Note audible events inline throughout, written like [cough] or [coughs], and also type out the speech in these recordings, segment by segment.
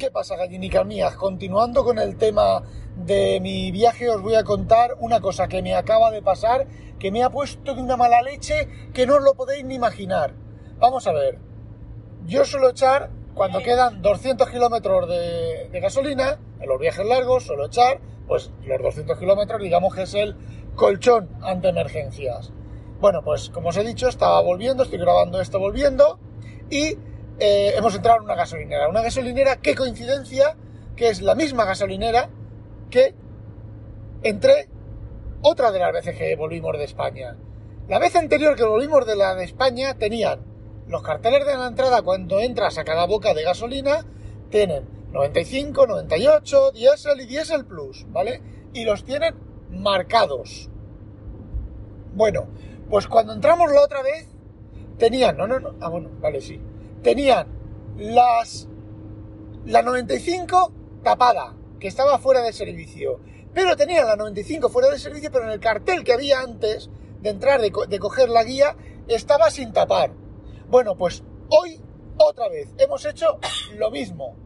¿Qué pasa, gallinicas mías? Continuando con el tema de mi viaje, os voy a contar una cosa que me acaba de pasar, que me ha puesto de una mala leche que no os lo podéis ni imaginar. Vamos a ver. Yo suelo echar, cuando quedan 200 kilómetros de, de gasolina, en los viajes largos, suelo echar, pues los 200 kilómetros, digamos que es el colchón ante emergencias. Bueno, pues como os he dicho, estaba volviendo, estoy grabando esto volviendo, y eh, hemos entrado en una gasolinera. Una gasolinera, qué coincidencia, que es la misma gasolinera que entré otra de las veces que volvimos de España. La vez anterior que volvimos de la de España tenían los carteles de la entrada cuando entras a cada boca de gasolina, tienen 95, 98, diésel y diésel plus, ¿vale? Y los tienen marcados. Bueno, pues cuando entramos la otra vez, tenían, no, no, no, ah, bueno, vale, sí, tenían las la 95 tapada, que estaba fuera de servicio. Pero tenían la 95 fuera de servicio, pero en el cartel que había antes de entrar, de, de coger la guía, estaba sin tapar. Bueno, pues hoy, otra vez, hemos hecho [coughs] lo mismo.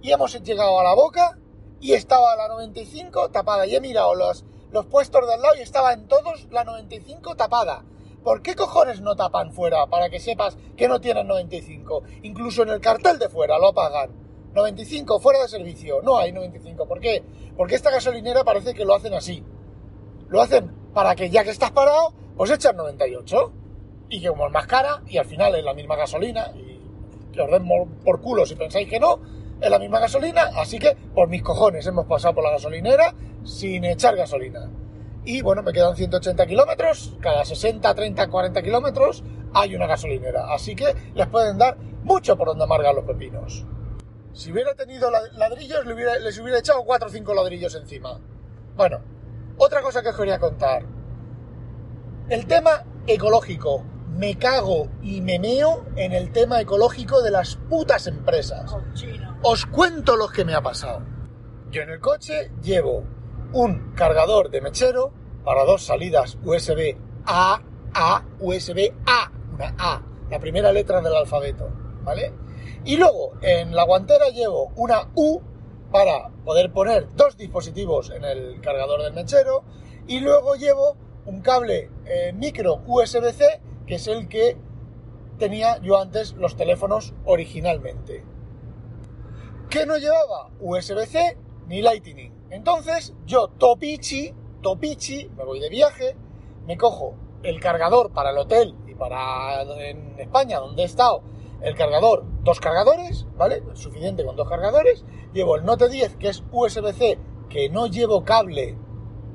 Y hemos llegado a la boca y estaba la 95 tapada. Y he mirado los, los puestos de al lado y estaba en todos la 95 tapada. ¿Por qué cojones no tapan fuera para que sepas que no tienen 95? Incluso en el cartel de fuera lo apagan. 95 fuera de servicio. No hay 95. ¿Por qué? Porque esta gasolinera parece que lo hacen así. Lo hacen para que ya que estás parado, pues echan 98. Y que como es más cara, y al final es la misma gasolina, y que os den por culo si pensáis que no, es la misma gasolina, así que por mis cojones hemos pasado por la gasolinera sin echar gasolina. Y bueno, me quedan 180 kilómetros, cada 60, 30, 40 kilómetros hay una gasolinera, así que les pueden dar mucho por donde amargan los pepinos. Si hubiera tenido ladrillos, les hubiera, les hubiera echado 4 o 5 ladrillos encima. Bueno, otra cosa que os quería contar. El tema ecológico. Me cago y me meo en el tema ecológico de las putas empresas. Os cuento lo que me ha pasado. Yo en el coche llevo un cargador de mechero para dos salidas USB A, A, USB A, una A, la primera letra del alfabeto, ¿vale? Y luego en la guantera llevo una U para poder poner dos dispositivos en el cargador del mechero y luego llevo un cable eh, micro USB-C que es el que tenía yo antes los teléfonos originalmente. ¿Qué no llevaba? USB-C ni Lightning. Entonces yo topichi, topichi, me voy de viaje, me cojo el cargador para el hotel y para en España donde he estado, el cargador, dos cargadores, ¿vale? Suficiente con dos cargadores. Llevo el Note 10 que es USB-C, que no llevo cable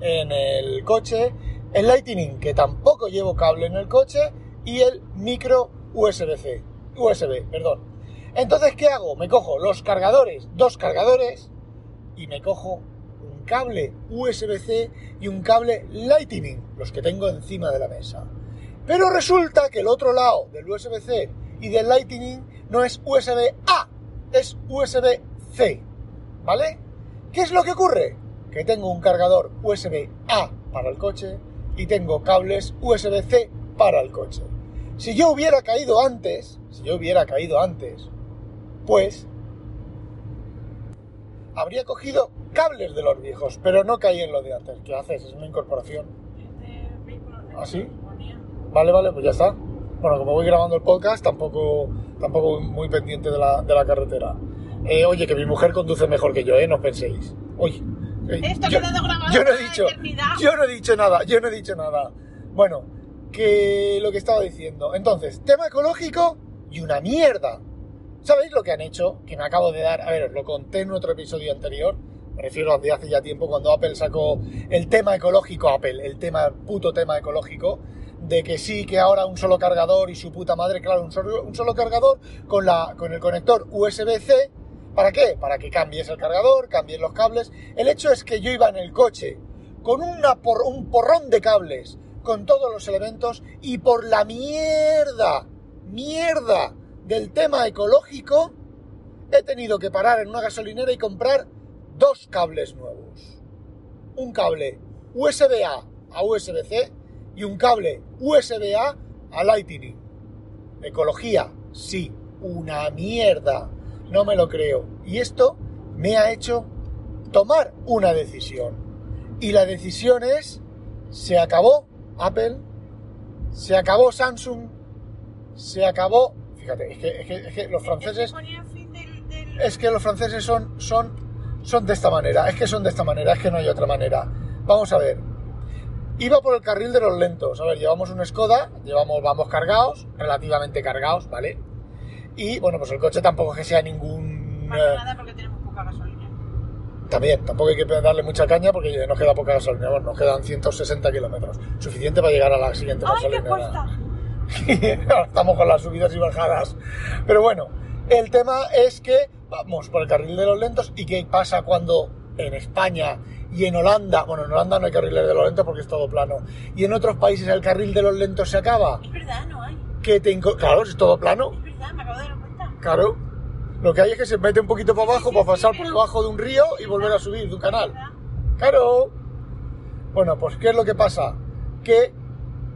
en el coche, el Lightning que tampoco llevo cable en el coche y el micro USB-C, USB, perdón. Entonces, ¿qué hago? Me cojo los cargadores, dos cargadores, y me cojo cable USB-C y un cable Lightning, los que tengo encima de la mesa. Pero resulta que el otro lado del USB-C y del Lightning no es USB-A, es USB-C, ¿vale? ¿Qué es lo que ocurre? Que tengo un cargador USB-A para el coche y tengo cables USB-C para el coche. Si yo hubiera caído antes, si yo hubiera caído antes, pues habría cogido cables de los viejos, pero no caí en lo de antes. ¿Qué haces? Es una incorporación. ¿Ah, sí? Vale, vale, pues ya está. Bueno, como voy grabando el podcast, tampoco, tampoco muy pendiente de la, de la carretera. Eh, oye, que mi mujer conduce mejor que yo, ¿eh? No penséis. Oye. Eh, Esto yo, grabado yo no he dicho, yo no he dicho nada, yo no he dicho nada. Bueno, que lo que estaba diciendo. Entonces, tema ecológico y una mierda. ¿Sabéis lo que han hecho? Que me acabo de dar, a ver, os lo conté en otro episodio anterior, me refiero a de hace ya tiempo cuando Apple sacó el tema ecológico, Apple, el tema, puto tema ecológico, de que sí, que ahora un solo cargador y su puta madre, claro, un solo, un solo cargador con, la, con el conector USB-C, ¿Para qué? Para que cambies el cargador, cambies los cables. El hecho es que yo iba en el coche con una un porrón de cables, con todos los elementos, y por la mierda, mierda del tema ecológico, he tenido que parar en una gasolinera y comprar dos cables nuevos. Un cable USB-A a USB-C y un cable USB-A a Lightning. Ecología, sí, una mierda. No me lo creo. Y esto me ha hecho tomar una decisión. Y la decisión es, se acabó Apple, se acabó Samsung, se acabó... Fíjate, es que, es que, los franceses... Es que los franceses son, son, son de esta manera, es que son de esta manera, es que no hay otra manera. Vamos a ver, Iba por el carril de los lentos. A ver, llevamos un Skoda, llevamos, vamos cargados, relativamente cargados, ¿vale? Y bueno, pues el coche tampoco es que sea ningún. Más eh, nada porque tenemos poca gasolina. También, tampoco hay que darle mucha caña porque nos queda poca gasolina. Bueno, nos quedan 160 kilómetros. Suficiente para llegar a la siguiente ¡Ay, gasolina. Ahora [laughs] estamos con las subidas y bajadas. Pero bueno, el tema es que vamos por el carril de los lentos y qué pasa cuando en España y en Holanda, bueno, en Holanda no hay carriles de los lentos porque es todo plano, y en otros países el carril de los lentos se acaba. Es verdad, no hay. Que te claro, es todo plano. Es verdad, me acabo de dar cuenta. Claro. Lo que hay es que se mete un poquito para abajo para pasar por debajo de un río y volver a subir de un canal. Claro. Bueno, pues ¿qué es lo que pasa? Que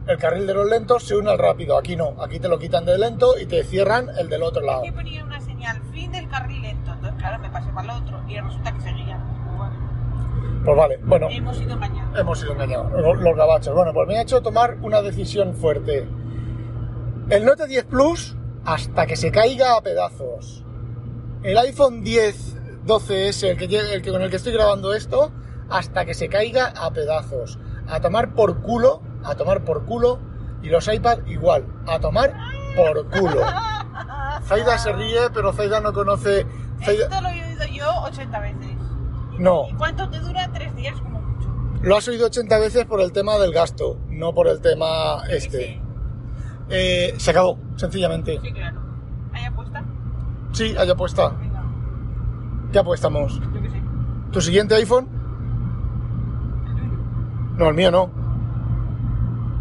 el carril de los lentos se une al rápido. Aquí no, aquí te lo quitan de lento y te cierran el del otro lado. Aquí ponía una señal, fin del carril lento. Entonces, claro, me pasé para el otro y resulta que seguía. Pues vale, bueno. Hemos sido engañados. Hemos sido engañados, los, gabachos. Bueno, pues me ha hecho tomar una decisión fuerte. El Note 10 Plus hasta que se caiga a pedazos. El iPhone 10 12S, el que, el que con el que estoy grabando esto, hasta que se caiga a pedazos. A tomar por culo, a tomar por culo. Y los iPad igual, a tomar por culo. [laughs] Zaida se ríe, pero Zaida no conoce. Esto lo he oído yo 80 veces. No. ¿Y cuánto te dura? Tres días como mucho. Lo has oído 80 veces por el tema del gasto, no por el tema este. Eh, se acabó, sencillamente. Sí, claro. ¿Hay apuesta? Sí, hay apuesta. Venga. ¿Qué apuestamos? Yo qué sé. ¿Tu siguiente iPhone? ¿El tuyo? No, el mío no.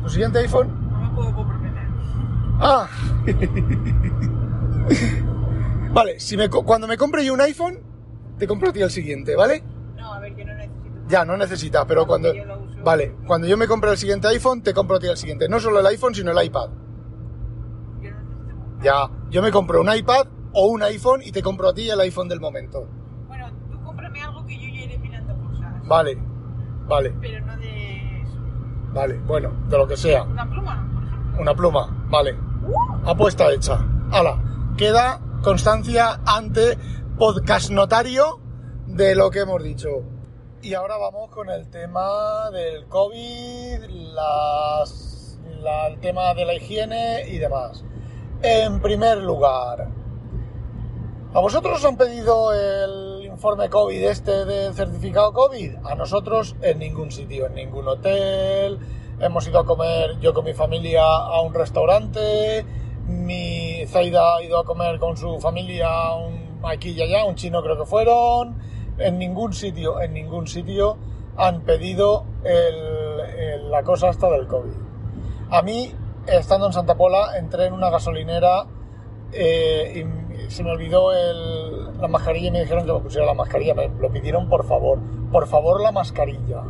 ¿Tu siguiente iPhone? No me puedo comprometer. Ah. [laughs] vale, si me, cuando me compre yo un iPhone, te compro a ti el siguiente, ¿vale? No, a ver, yo no necesito. Ya, no necesitas, pero cuando... yo lo uso. Vale, cuando yo me compre el siguiente iPhone, te compro a ti el siguiente. No solo el iPhone, sino el iPad. Yo no necesito. Ya, yo me compro un iPad o un iPhone y te compro a ti el iPhone del momento. Bueno, tú cómprame algo que yo ya iré mirando cosas. Vale, vale, Pero no de. Vale, bueno, de lo que sea. Una pluma, por ejemplo. Una pluma, vale. Apuesta hecha. Hala, queda constancia ante podcast notario de lo que hemos dicho. Y ahora vamos con el tema del COVID, las, la- el tema de la higiene y demás. En primer lugar, ¿a vosotros os han pedido el informe COVID este del certificado COVID? A nosotros en ningún sitio, en ningún hotel. Hemos ido a comer yo con mi familia a un restaurante. Mi Zaida ha ido a comer con su familia a un, aquí y allá, un chino creo que fueron. En ningún sitio, en ningún sitio han pedido el- el- la cosa hasta del COVID. A mí, estando en Santa Pola, entré en una gasolinera eh, y se me olvidó el- la mascarilla y me dijeron que me pusiera la mascarilla. Me lo pidieron por favor. Por favor, la mascarilla.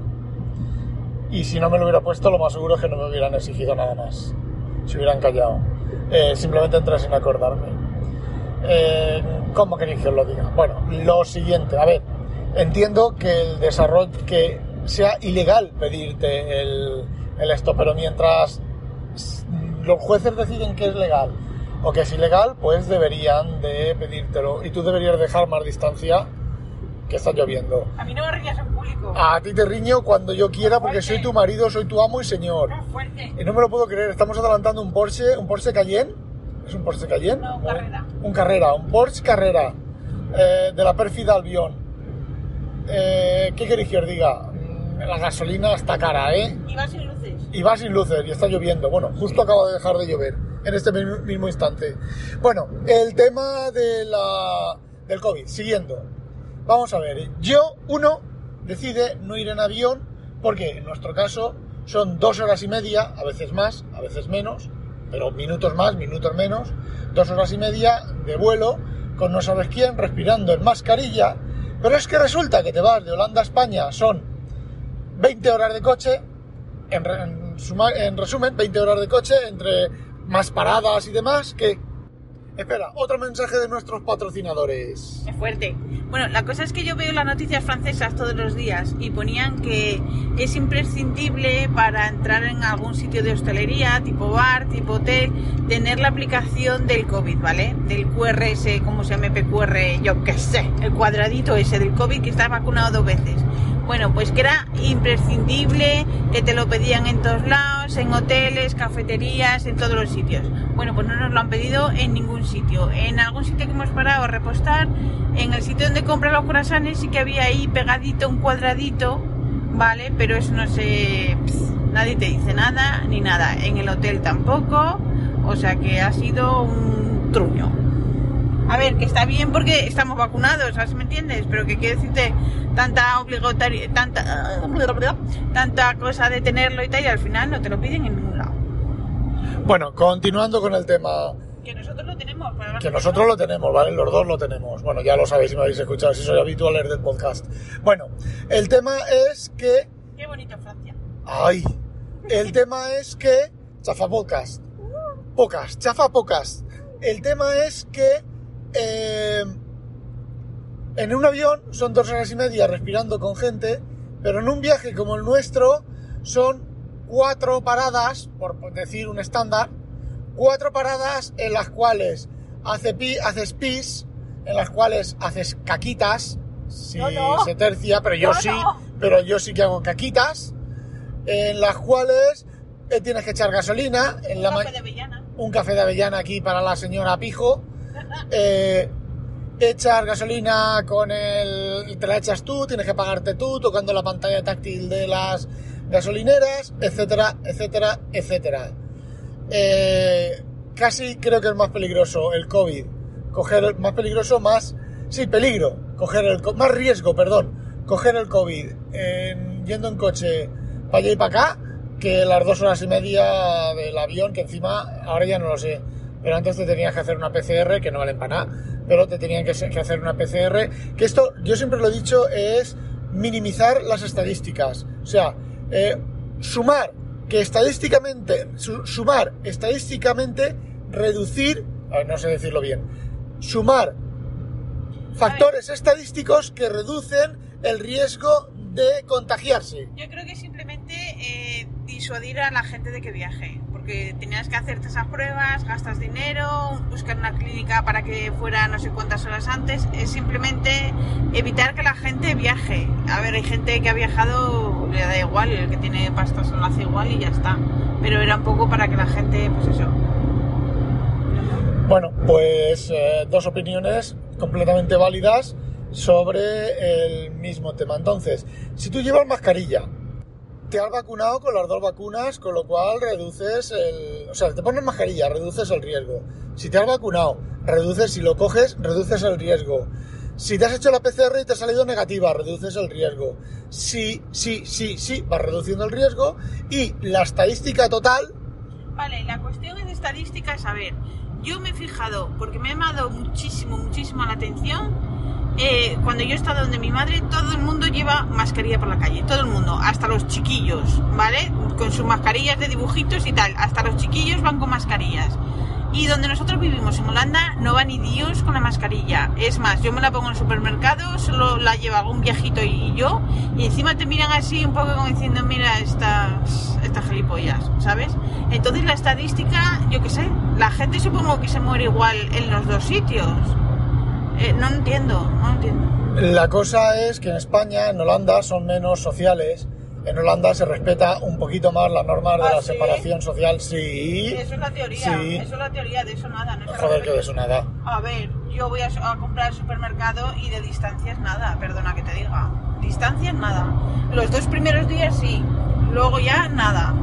Y si no me lo hubiera puesto, lo más seguro es que no me hubieran exigido nada más. Se hubieran callado. Eh, simplemente entré sin acordarme. Eh, ¿Cómo queréis que os lo diga? Bueno, lo siguiente, a ver, entiendo que el desarrollo, que sea ilegal pedirte el, el esto, pero mientras los jueces deciden que es legal o que es ilegal, pues deberían de pedírtelo y tú deberías dejar más distancia que está lloviendo. A mí no me rías en público. A ti te riño cuando yo quiera porque soy tu marido, soy tu amo y señor. Fuerte. Y no me lo puedo creer, estamos adelantando un Porsche, un Porsche Cayenne. ¿Es un Porsche Cayenne? No, un Carrera. Un Carrera, un Porsche Carrera. eh, de la pérfida Albion. Eh, ¿Qué queréis que os diga? Mm, La gasolina está cara, ¿eh? Y va sin luces. Y va sin luces y está lloviendo. Bueno, justo acaba de dejar de llover en este mi- mismo instante. Bueno, el tema de la, del COVID. Siguiendo. Vamos a ver. Yo, uno, decide no ir en avión porque en nuestro caso son dos horas y media, a veces más, a veces menos, pero minutos más, minutos menos, dos horas y media de vuelo con no sabes quién, respirando en mascarilla, pero es que resulta que te vas de Holanda a España, son 20 horas de coche, en, en resumen, 20 horas de coche entre más paradas y demás, que... Espera, otro mensaje de nuestros patrocinadores. Es fuerte. Bueno, la cosa es que yo veo las noticias francesas todos los días y ponían que es imprescindible para entrar en algún sitio de hostelería, tipo bar, tipo hotel, tener la aplicación del COVID, ¿vale? Del QRS, ¿cómo se llama? PQR, yo qué sé, el cuadradito ese del COVID que está vacunado dos veces. Bueno, pues que era imprescindible, que te lo pedían en todos lados, en hoteles, cafeterías, en todos los sitios. Bueno, pues no nos lo han pedido en ningún sitio. En algún sitio que hemos parado a repostar, en el sitio donde compran los corazones sí que había ahí pegadito un cuadradito, ¿vale? Pero eso no sé, nadie te dice nada, ni nada. En el hotel tampoco, o sea que ha sido un truño. A ver, que está bien porque estamos vacunados, ¿sabes? ¿Me entiendes? Pero que quiero decirte tanta obligatoria, tanta, tanta cosa de tenerlo y tal, y al final no te lo piden en ningún lado. Bueno, continuando con el tema Que nosotros lo tenemos. para Que nosotros no. lo tenemos, ¿vale? Los dos lo tenemos. Bueno, ya lo sabéis si me habéis escuchado, si sois habituales del podcast. Bueno, el tema es que... Qué bonito Francia. ¡Ay! El tema es que... Chafa podcast. Pocas, chafa pocas. El tema es que... eh, en un avión son dos horas y media respirando con gente, pero en un viaje como el nuestro son cuatro paradas, por decir un estándar, cuatro paradas en las cuales hace pi- haces pis, en las cuales haces caquitas, si No, no. se tercia, pero yo No, sí, pero yo sí que hago caquitas, en las cuales eh, tienes que echar gasolina, en la Café de avellana. un café de avellana aquí para la señora Pijo. Eh, echar gasolina con el. te la echas tú, tienes que pagarte tú, tocando la pantalla táctil de las gasolineras, etcétera, etcétera, etcétera. Eh, casi creo que es más peligroso el COVID. Coger más peligroso, más. Sí, peligro. Coger el. Más riesgo, perdón. Coger el COVID en- yendo en coche para allá y para acá que las dos horas y media del avión, que encima, ahora ya no lo sé, pero antes te tenías que hacer una PCR, que no vale para nada, pero te tenían que, hacer una PCR, que esto, yo siempre lo he dicho, es minimizar las estadísticas. O sea, eh, sumar que estadísticamente, su- sumar estadísticamente, reducir, a ver, no sé decirlo bien, sumar factores estadísticos que reducen el riesgo de contagiarse. Yo creo que simplemente eh, disuadir a la gente de que viaje, porque tenías que hacerte esas pruebas, gastas dinero, buscar una clínica para que fuera no sé cuántas horas antes, es simplemente evitar que la gente viaje. A ver, hay gente que ha viajado, le da igual, el que tiene pasta se lo hace igual y ya está, pero era un poco para que la gente, pues eso. Bueno, pues eh, dos opiniones completamente válidas sobre el mismo tema. Entonces, si tú llevas mascarilla, te has vacunado con las dos vacunas, con lo cual reduces el... O sea, te pones mascarilla, reduces el riesgo. Si te has vacunado, reduces, si lo coges, reduces el riesgo. Si te has hecho la PCR y te ha salido negativa, reduces el riesgo. Sí, sí, sí, sí, vas reduciendo el riesgo. Y la estadística total Vale, la cuestión es estadística, es a ver, yo me he fijado, porque me ha llamado muchísimo, muchísimo la atención, eh, cuando yo he estado donde mi madre, todo el mundo lleva mascarilla por la calle, todo el mundo, hasta los chiquillos, ¿vale? Con sus mascarillas de dibujitos y tal, hasta los chiquillos van con mascarillas. Y donde nosotros vivimos, en Holanda, no va ni Dios con la mascarilla. Es más, yo me la pongo en el supermercado, solo la lleva algún viejito y yo, y encima te miran así un poco como diciendo, mira, estas, estas gilipollas, ¿sabes? Entonces la estadística, yo qué sé, la gente supongo que se muere igual en los dos sitios. Eh, no entiendo, no entiendo. La cosa es que en España, en Holanda, son menos sociales. En Holanda se respeta un poquito más las normas de ¿Ah, la sí? separación social. Sí. Eso es la teoría, Sí. eso es la teoría, de eso nada, no Joder, que de eso nada. A ver, yo voy a, a comprar al supermercado y de distancias nada, perdona que te diga. Distancias nada. Los dos primeros días sí, luego ya nada.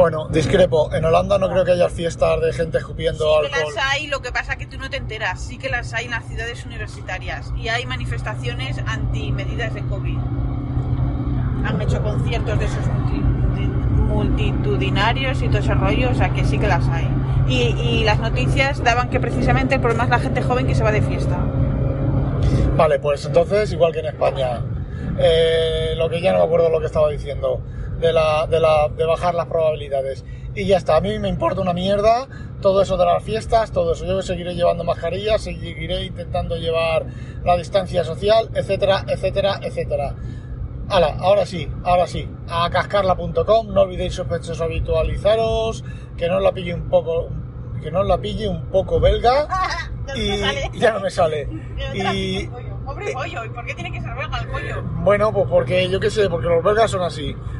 Bueno, discrepo. En Holanda no creo que haya fiestas de gente escupiendo Sí que las hay, lo que pasa que tú no te enteras. Sí que las hay en las ciudades universitarias y hay manifestaciones anti medidas de COVID. Han hecho conciertos de esos multi- multitudinarios y todo ese rollo, o sea que sí que las hay. Y, y las noticias daban que precisamente el problema es la gente joven que se va de fiesta. Vale, pues entonces, igual que en España, eh, lo que ya no me acuerdo lo que estaba diciendo, de, la, de, la, de bajar las probabilidades. Y ya está, a mí me importa una mierda todo eso de las fiestas, todo eso. Yo seguiré llevando mascarillas, seguiré intentando llevar la distancia social, etcétera, etcétera, etcétera. Hala, ahora sí, ahora sí, a cascarla.com, no olvidéis sospechosos habitualizaros, que no os la pille un poco, que no os la pille un poco belga [laughs] y ya no me sale. [laughs] Y Pobre pollo, ¿y por qué tiene que ser belga el pollo? bueno, pues porque yo qué sé, porque los belgas son así.